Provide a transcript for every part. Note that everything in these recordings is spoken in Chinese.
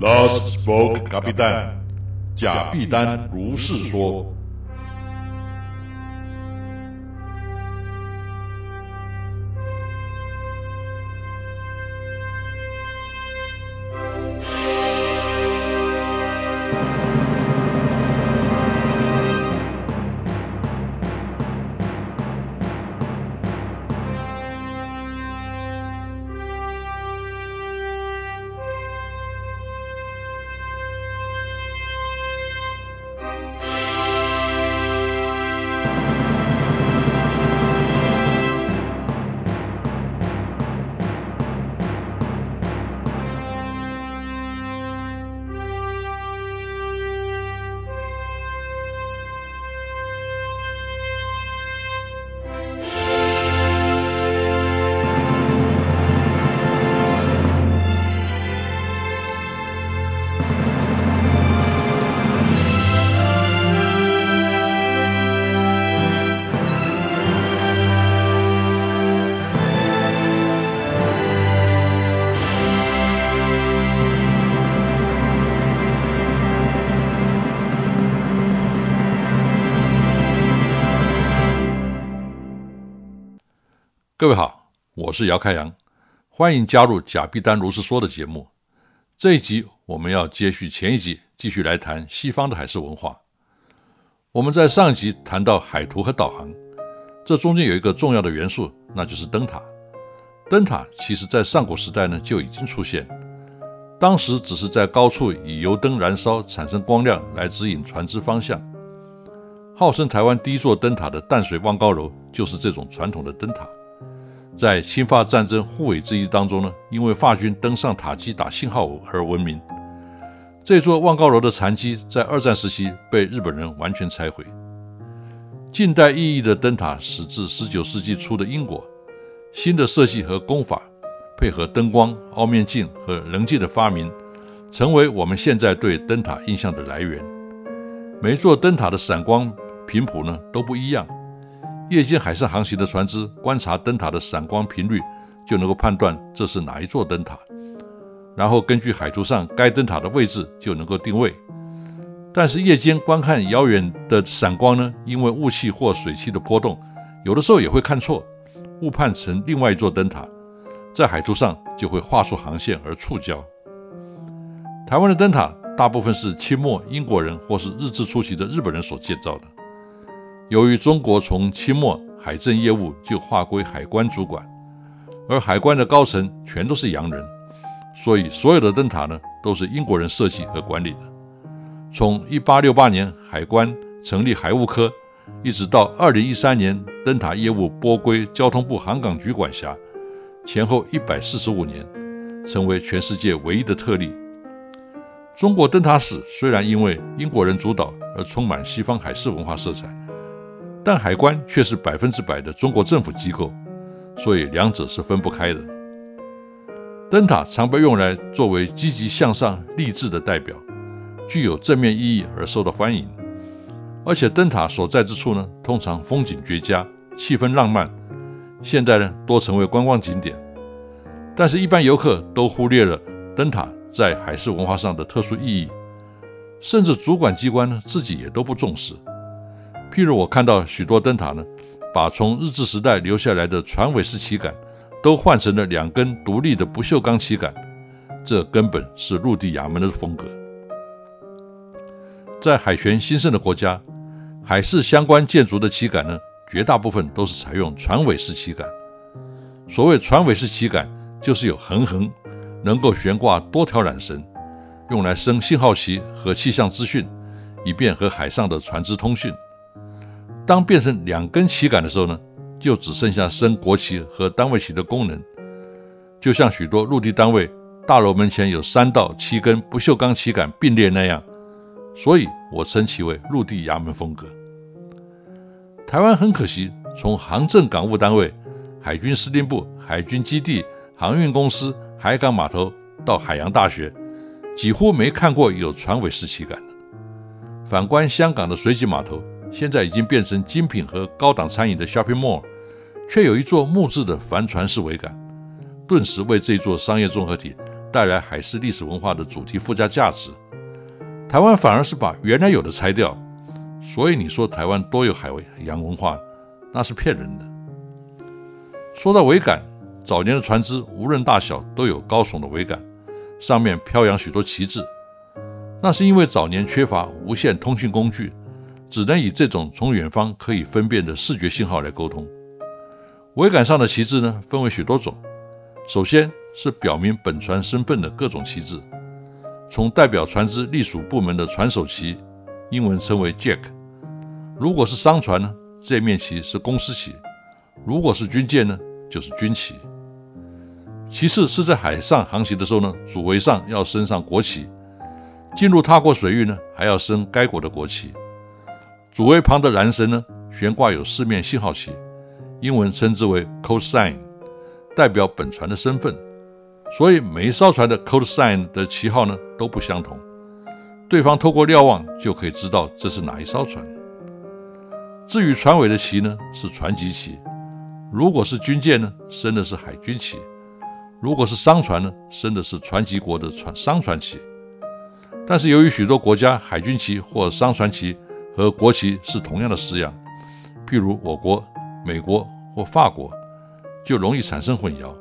Last spoke, 卡比丹，贾碧丹如是说。各位好，我是姚开阳，欢迎加入贾碧丹如是说的节目。这一集我们要接续前一集，继续来谈西方的海事文化。我们在上一集谈到海图和导航，这中间有一个重要的元素，那就是灯塔。灯塔其实在上古时代呢就已经出现，当时只是在高处以油灯燃烧产生光亮来指引船只方向。号称台湾第一座灯塔的淡水望高楼就是这种传统的灯塔。在侵法战争护卫之役当中呢，因为法军登上塔基打信号而闻名。这座望高楼的残基在二战时期被日本人完全拆毁。近代意义的灯塔始自19世纪初的英国，新的设计和工法，配合灯光、凹面镜和棱镜的发明，成为我们现在对灯塔印象的来源。每座灯塔的闪光频谱呢都不一样。夜间海上航行的船只观察灯塔的闪光频率，就能够判断这是哪一座灯塔，然后根据海图上该灯塔的位置就能够定位。但是夜间观看遥远的闪光呢，因为雾气或水汽的波动，有的时候也会看错，误判成另外一座灯塔，在海图上就会画出航线而触礁。台湾的灯塔大部分是清末英国人或是日治初期的日本人所建造的。由于中国从清末海政业务就划归海关主管，而海关的高层全都是洋人，所以所有的灯塔呢都是英国人设计和管理的。从1868年海关成立海务科，一直到2013年灯塔业务拨归交通部航港局管辖，前后145年，成为全世界唯一的特例。中国灯塔史虽然因为英国人主导而充满西方海事文化色彩。但海关却是百分之百的中国政府机构，所以两者是分不开的。灯塔常被用来作为积极向上、励志的代表，具有正面意义而受到欢迎。而且灯塔所在之处呢，通常风景绝佳、气氛浪漫，现在呢多成为观光景点。但是，一般游客都忽略了灯塔在海事文化上的特殊意义，甚至主管机关呢自己也都不重视。譬如我看到许多灯塔呢，把从日治时代留下来的船尾式旗杆都换成了两根独立的不锈钢旗杆，这根本是陆地衙门的风格。在海权兴盛的国家，海事相关建筑的旗杆呢，绝大部分都是采用船尾式旗杆。所谓船尾式旗杆，就是有横横，能够悬挂多条缆绳，用来升信号旗和气象资讯，以便和海上的船只通讯。当变成两根旗杆的时候呢，就只剩下升国旗和单位旗的功能，就像许多陆地单位大楼门前有三到七根不锈钢旗杆并列那样，所以我称其为陆地衙门风格。台湾很可惜，从航政港务单位、海军司令部、海军基地、航运公司、海港码头到海洋大学，几乎没看过有船尾式旗杆的。反观香港的水井码头。现在已经变成精品和高档餐饮的 shopping mall，却有一座木质的帆船式桅杆，顿时为这座商业综合体带来海事历史文化的主题附加价值。台湾反而是把原来有的拆掉，所以你说台湾多有海洋文化，那是骗人的。说到桅杆，早年的船只无论大小都有高耸的桅杆，上面飘扬许多旗帜，那是因为早年缺乏无线通讯工具，只能以这种从远方可以分辨的视觉信号来沟通。桅杆上的旗帜呢，分为许多种，首先是表明本船身份的各种旗帜。从代表船只隶属部门的船首旗，英文称为 Jack。如果是商船呢，这面旗是公司旗；如果是军舰呢，就是军旗。其次是在海上航行的时候呢，主桅上要升上国旗；进入他国水域呢，还要升该国的国旗。主桅旁的缆绳呢，悬挂有四面信号旗，英文称之为 Code Sign，代表本船的身份。所以每一艘船的 code sign 的旗号呢都不相同，对方透过瞭望就可以知道这是哪一艘船。至于船尾的旗呢是船级旗，如果是军舰呢升的是海军旗，如果是商船呢升的是船级国的船商船旗。但是由于许多国家海军旗或商船旗和国旗是同样的式样，譬如我国、美国或法国，就容易产生混淆，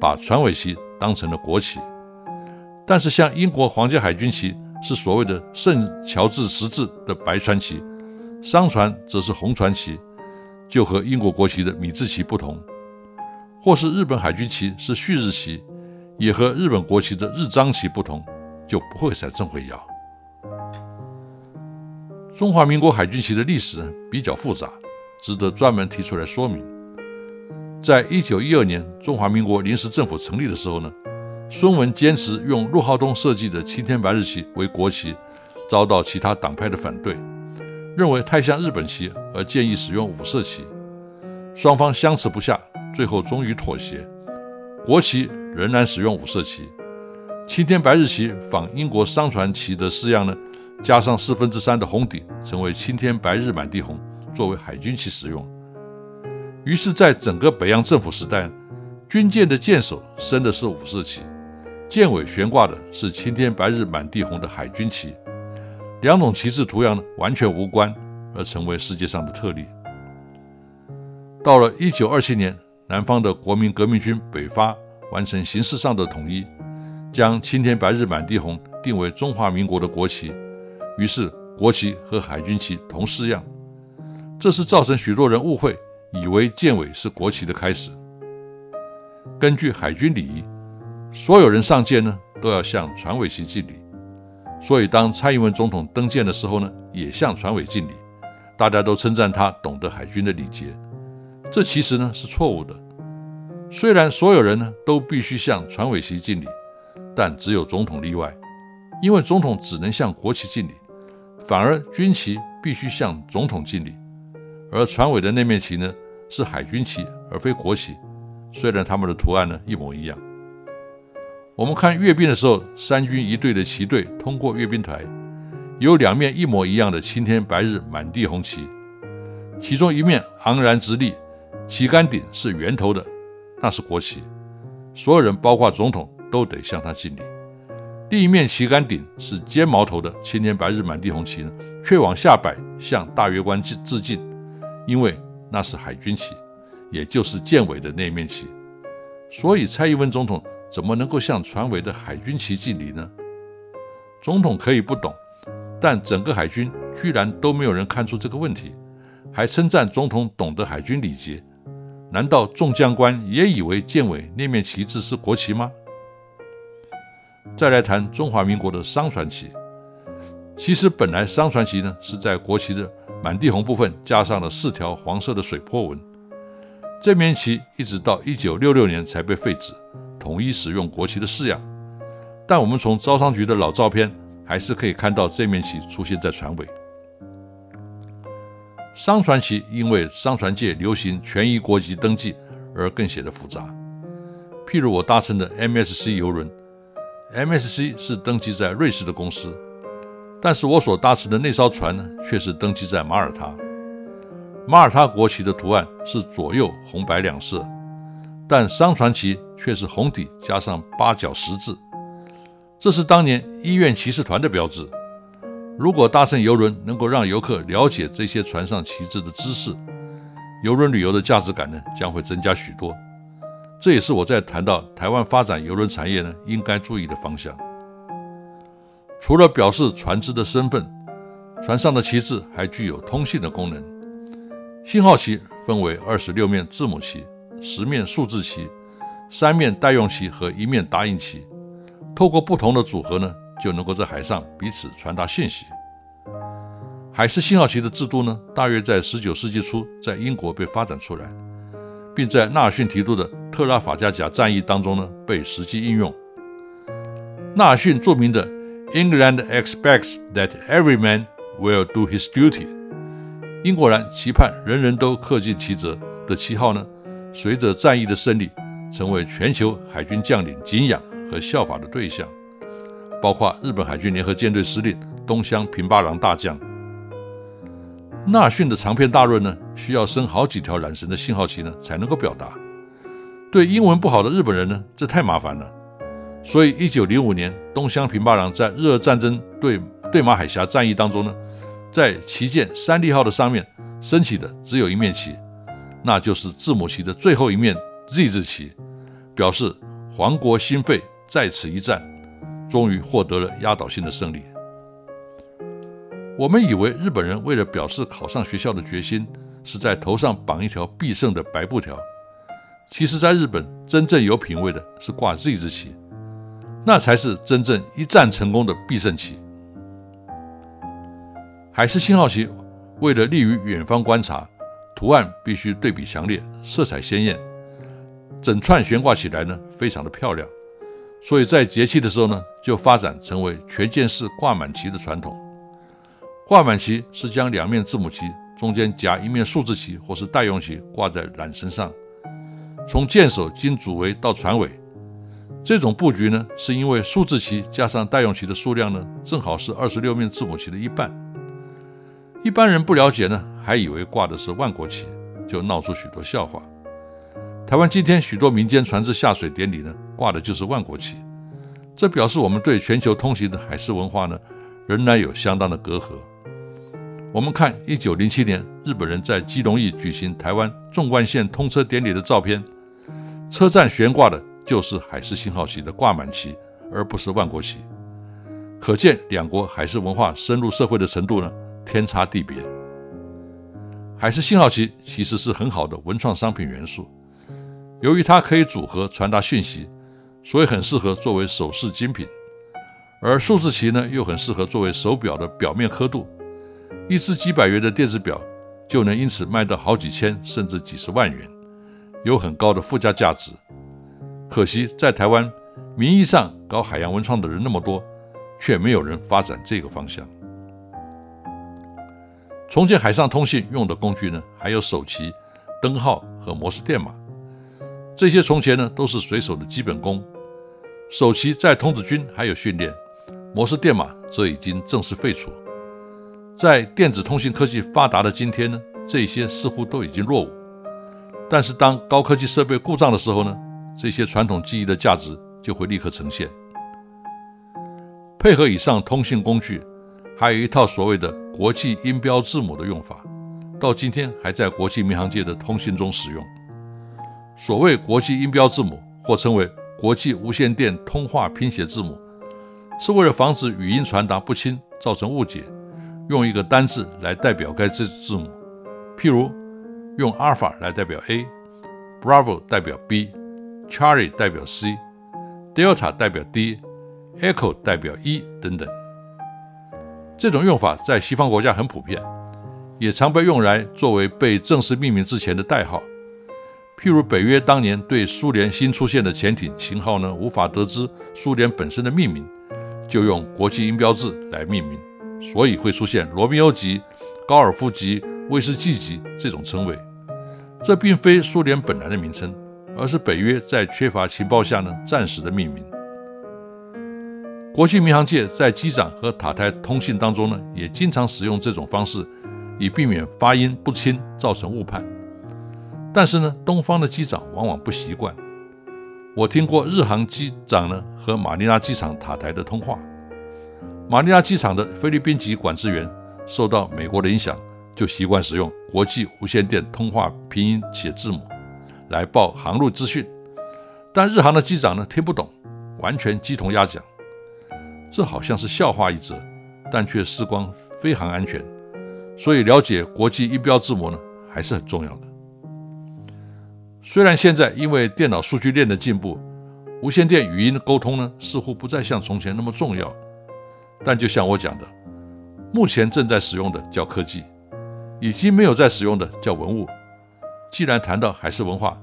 把船尾旗。当成了国旗，但是像英国皇家海军旗是所谓的圣乔治十字的白船旗，商船则是红船旗，就和英国国旗的米字旗不同；或是日本海军旗是旭日旗，也和日本国旗的日章旗不同，就不会产生混淆。中华民国海军旗的历史比较复杂，值得专门提出来说明。在一九一二年中华民国临时政府成立的时候呢，孙文坚持用陆浩东设计的青天白日旗为国旗，遭到其他党派的反对，认为太像日本旗，而建议使用五色旗。双方相持不下，最后终于妥协，国旗仍然使用五色旗，青天白日旗仿英国商船旗的式样呢，加上四分之三的红底，成为青天白日满地红，作为海军旗使用。于是，在整个北洋政府时代，军舰的舰首升的是五色旗，舰尾悬挂的是青天白日满地红的海军旗，两种旗帜图样完全无关，而成为世界上的特例。到了一九二七年，南方的国民革命军北伐完成形式上的统一，将青天白日满地红定为中华民国的国旗，于是国旗和海军旗同式样，这是造成许多人误会。以为舰尾是国旗的开始。根据海军礼仪，所有人上舰呢都要向船尾旗敬礼，所以当蔡英文总统登舰的时候呢，也向船尾敬礼。大家都称赞他懂得海军的礼节，这其实呢是错误的。虽然所有人呢都必须向船尾旗敬礼，但只有总统例外，因为总统只能向国旗敬礼，反而军旗必须向总统敬礼。而船尾的那面旗呢，是海军旗而非国旗。虽然它们的图案呢一模一样。我们看阅兵的时候，三军一队的旗队通过阅兵台，有两面一模一样的青天白日满地红旗，其中一面昂然直立，旗杆顶是圆头的，那是国旗，所有人包括总统都得向他敬礼。另一面旗杆顶是尖毛头的青天白日满地红旗呢，却往下摆，向大约官致致敬。因为那是海军旗，也就是舰尾的那面旗，所以蔡英文总统怎么能够向船尾的海军旗敬礼呢？总统可以不懂，但整个海军居然都没有人看出这个问题，还称赞总统懂得海军礼节。难道众将官也以为舰尾那面旗帜是国旗吗？再来谈中华民国的商船旗，其实本来商船旗呢是在国旗的。满地红部分加上了四条黄色的水波纹，这面旗一直到一九六六年才被废止，统一使用国旗的式样。但我们从招商局的老照片还是可以看到这面旗出现在船尾。商船旗因为商船界流行权益国籍登记而更显得复杂。譬如我搭乘的 MSC 游轮，MSC 是登记在瑞士的公司。但是我所搭乘的那艘船呢，却是登记在马耳他。马耳他国旗的图案是左右红白两色，但商船旗却是红底加上八角十字，这是当年医院骑士团的标志。如果搭乘游轮能够让游客了解这些船上旗帜的知识，游轮旅游的价值感呢将会增加许多。这也是我在谈到台湾发展邮轮产业呢应该注意的方向。除了表示船只的身份，船上的旗帜还具有通信的功能。信号旗分为二十六面字母旗、十面数字旗、三面代用旗和一面打印旗。透过不同的组合呢，就能够在海上彼此传达信息。海事信号旗的制度呢，大约在十九世纪初在英国被发展出来，并在纳尔逊提督的特拉法加甲战役当中呢被实际应用。纳逊著名的 “England expects that every man will do his duty”，英国人期盼人人都恪尽其责的旗号呢，随着战役的胜利，成为全球海军将领敬仰和效法的对象，包括日本海军联合舰队司令东乡平八郎大将。纳逊的长篇大论呢，需要升好几条缆绳的信号旗呢，才能够表达。对英文不好的日本人呢，这太麻烦了。所以，一九零五年，东乡平八郎在日俄战争对对马海峡战役当中呢，在旗舰三利号的上面升起的只有一面旗，那就是字母旗的最后一面 Z 字旗，表示皇国兴废，在此一战，终于获得了压倒性的胜利。我们以为日本人为了表示考上学校的决心，是在头上绑一条必胜的白布条。其实，在日本真正有品位的是挂 Z 字旗。那才是真正一战成功的必胜旗。海事信号旗为了利于远方观察，图案必须对比强烈，色彩鲜艳，整串悬挂起来呢，非常的漂亮。所以在节气的时候呢，就发展成为全舰式挂满旗的传统。挂满旗是将两面字母旗中间夹一面数字旗或是代用旗挂在缆绳上，从舰首经主桅到船尾。这种布局呢，是因为数字旗加上代用旗的数量呢，正好是二十六面字母旗的一半。一般人不了解呢，还以为挂的是万国旗，就闹出许多笑话。台湾今天许多民间船只下水典礼呢，挂的就是万国旗，这表示我们对全球通行的海事文化呢，仍然有相当的隔阂。我们看一九零七年日本人在基隆驿举行台湾纵贯线通车典礼的照片，车站悬挂的。就是海事信号旗的挂满旗，而不是万国旗，可见两国海事文化深入社会的程度呢，天差地别。海事信号旗其实是很好的文创商品元素，由于它可以组合传达讯息，所以很适合作为首饰精品。而数字旗呢，又很适合作为手表的表面刻度，一只几百元的电子表就能因此卖到好几千甚至几十万元，有很高的附加价值。可惜，在台湾，名义上搞海洋文创的人那么多，却没有人发展这个方向。重建海上通信用的工具呢，还有手旗、灯号和摩斯电码。这些从前呢，都是水手的基本功。手旗在童子军还有训练，摩斯电码则已经正式废除。在电子通信科技发达的今天呢，这些似乎都已经落伍。但是，当高科技设备故障的时候呢？这些传统记忆的价值就会立刻呈现。配合以上通信工具，还有一套所谓的国际音标字母的用法，到今天还在国际民航界的通信中使用。所谓国际音标字母，或称为国际无线电通话拼写字母，是为了防止语音传达不清造成误解，用一个单字来代表该字字母。譬如用 Alpha 来代表 A，Bravo 代表 B。Charlie 代表 C，Delta 代表 D，Echo 代表 E 等等。这种用法在西方国家很普遍，也常被用来作为被正式命名之前的代号。譬如北约当年对苏联新出现的潜艇型号呢，无法得知苏联本身的命名，就用国际音标字来命名，所以会出现罗密欧级、高尔夫级、威士忌级这种称谓。这并非苏联本来的名称。而是北约在缺乏情报下呢，暂时的命名。国际民航界在机长和塔台通信当中呢，也经常使用这种方式，以避免发音不清造成误判。但是呢，东方的机长往往不习惯。我听过日航机长呢和马尼拉机场塔台的通话。马尼拉机场的菲律宾籍管制员受到美国的影响，就习惯使用国际无线电通话拼音写字母来报航路资讯。但日航的机长呢听不懂，完全鸡同鸭讲。这好像是笑话一则，但却事关飞行安全，所以了解国际音标字母呢还是很重要的。虽然现在因为电脑数据链的进步，无线电语音的沟通呢似乎不再像从前那么重要，但就像我讲的，目前正在使用的叫科技，已经没有在使用的叫文物。既然谈到海事文化，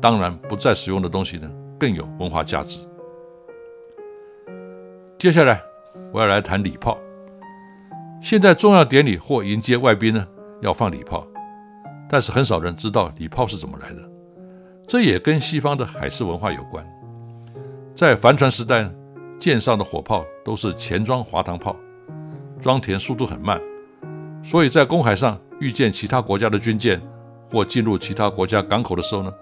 当然不再使用的东西呢更有文化价值。接下来我要来谈礼炮。现在重要典礼或迎接外宾呢要放礼炮，但是很少人知道礼炮是怎么来的。这也跟西方的海事文化有关。在帆船时代，舰上的火炮都是前装滑膛炮，装填速度很慢，所以在公海上遇见其他国家的军舰或进入其他国家港口的时候呢，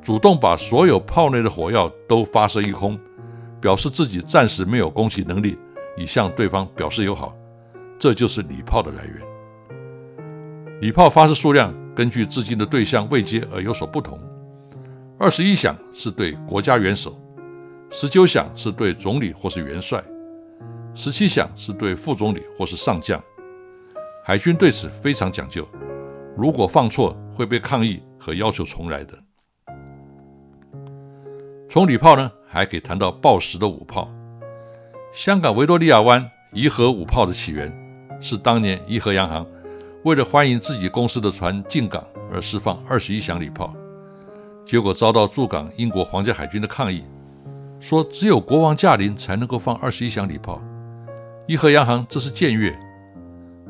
主动把所有炮内的火药都发射一空，表示自己暂时没有攻击能力，以向对方表示友好。这就是礼炮的来源。礼炮发射数量根据至今的对象位阶而有所不同。二十一响是对国家元首，十九响是对总理或是元帅，十七响是对副总理或是上将。海军对此非常讲究，如果放错会被抗议和要求重来的。从礼炮呢，还可以谈到报时的五炮。香港维多利亚湾颐和五炮的起源，是当年颐和洋行为了欢迎自己公司的船进港而释放二十一响礼炮。结果遭到驻港英国皇家海军的抗议，说只有国王驾临才能够放二十一响礼炮。颐和洋行这是僭越。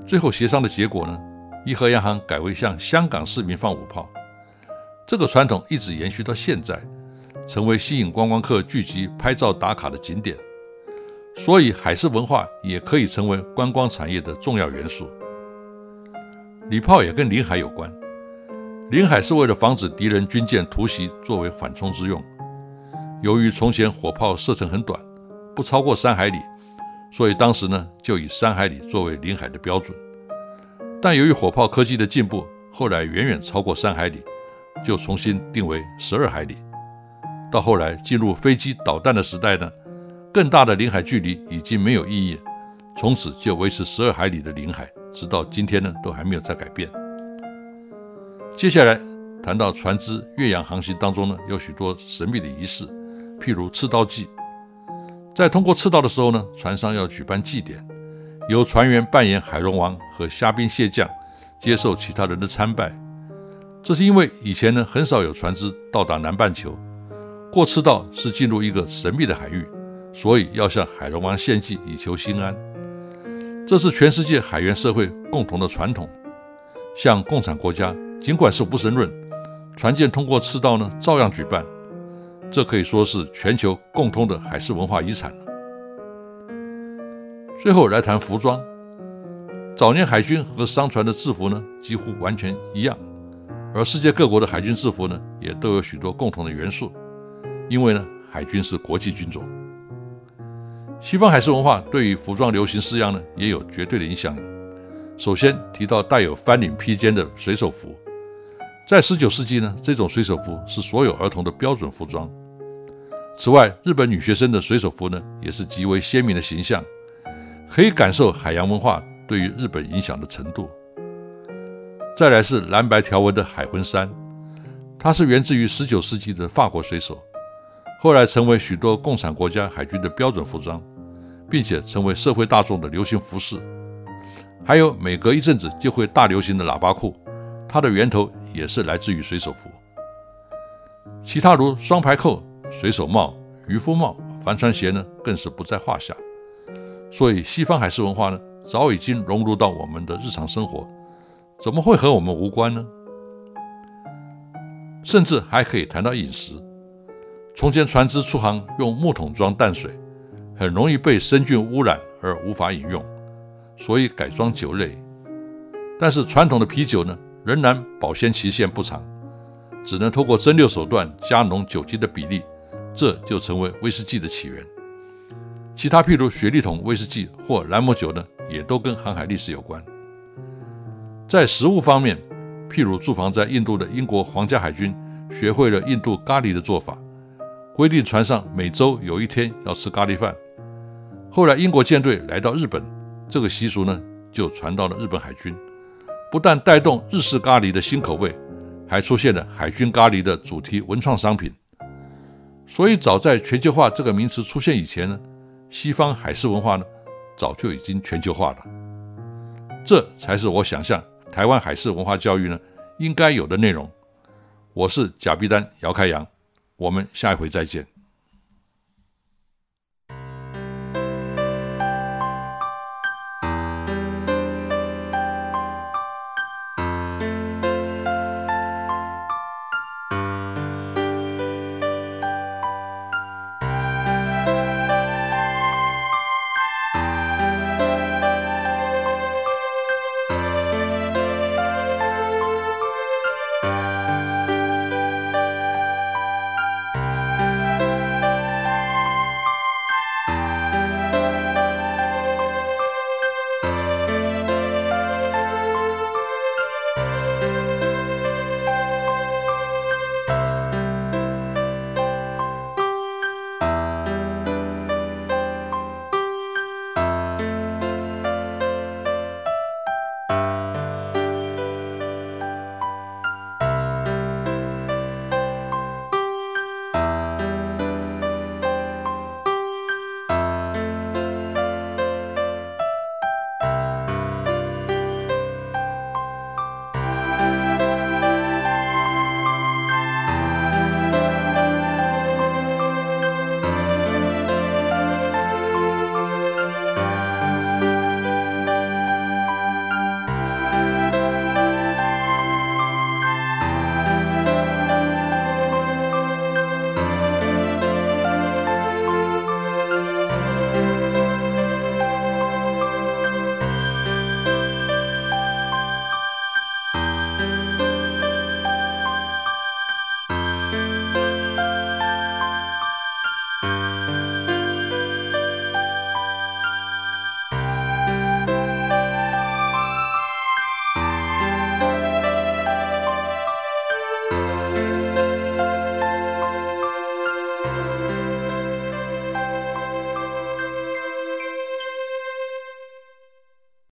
最后协商的结果呢？颐和洋行改为向香港市民放五炮。这个传统一直延续到现在，成为吸引观光客聚集拍照打卡的景点。所以海事文化也可以成为观光产业的重要元素。礼炮也跟临海有关。临海是为了防止敌人军舰突袭，作为缓冲之用。由于从前火炮射程很短，不超过三海里，所以当时呢就以三海里作为领海的标准。但由于火炮科技的进步，后来远远超过三海里，就重新定为十二海里。到后来进入飞机导弹的时代呢，更大的领海距离已经没有意义，从此就维持十二海里的领海，直到今天呢都还没有再改变。接下来谈到船只越洋航行当中呢，有许多神秘的仪式，譬如刺刀祭。在通过赤道的时候呢，船上要举办祭典，由船员扮演海龙王和虾兵蟹将，接受其他人的参拜。这是因为以前呢很少有船只到达南半球，过赤道是进入一个神秘的海域，所以要向海龙王献祭以求心安。这是全世界海员社会共同的传统，像共产国家。尽管是无神论，船舰通过赤道呢，照样举办。这可以说是全球共通的海事文化遗产了。最后来谈服装。早年海军和商船的制服呢，几乎完全一样，而世界各国的海军制服呢，也都有许多共同的元素。因为呢，海军是国际军种。西方海事文化对于服装流行式样呢，也有绝对的影响。首先提到带有翻领披肩的水手服。在十九世纪呢，这种水手服是所有儿童的标准服装。此外，日本女学生的水手服呢，也是极为鲜明的形象，可以感受海洋文化对于日本影响的程度。再来是蓝白条纹的海魂衫，它是源自于十九世纪的法国水手，后来成为许多共产国家海军的标准服装，并且成为社会大众的流行服饰。还有每隔一阵子就会大流行的喇叭裤，它的源头。也是来自于水手服，其他如双排扣、水手帽、渔夫帽、帆船鞋呢，更是不在话下。所以，西方海事文化呢，早已经融入到我们的日常生活，怎么会和我们无关呢？甚至还可以谈到饮食。从前船只出航用木桶装淡水，很容易被生菌污染而无法饮用，所以改装酒类。但是传统的啤酒呢？仍然保鲜期限不长，只能通过蒸馏手段加浓酒精的比例，这就成为威士忌的起源。其他譬如雪莉桶威士忌或兰姆酒呢，也都跟航海历史有关。在食物方面，譬如驻防在印度的英国皇家海军学会了印度咖喱的做法，规定船上每周有一天要吃咖喱饭。后来英国舰队来到日本，这个习俗呢就传到了日本海军，不但带动日式咖喱的新口味，还出现了海军咖喱的主题文创商品。所以早在全球化这个名词出现以前呢，西方海事文化呢早就已经全球化了。这才是我想象。台湾海事文化教育呢，应该有的内容。我是贾碧丹姚开阳，我们下一回再见。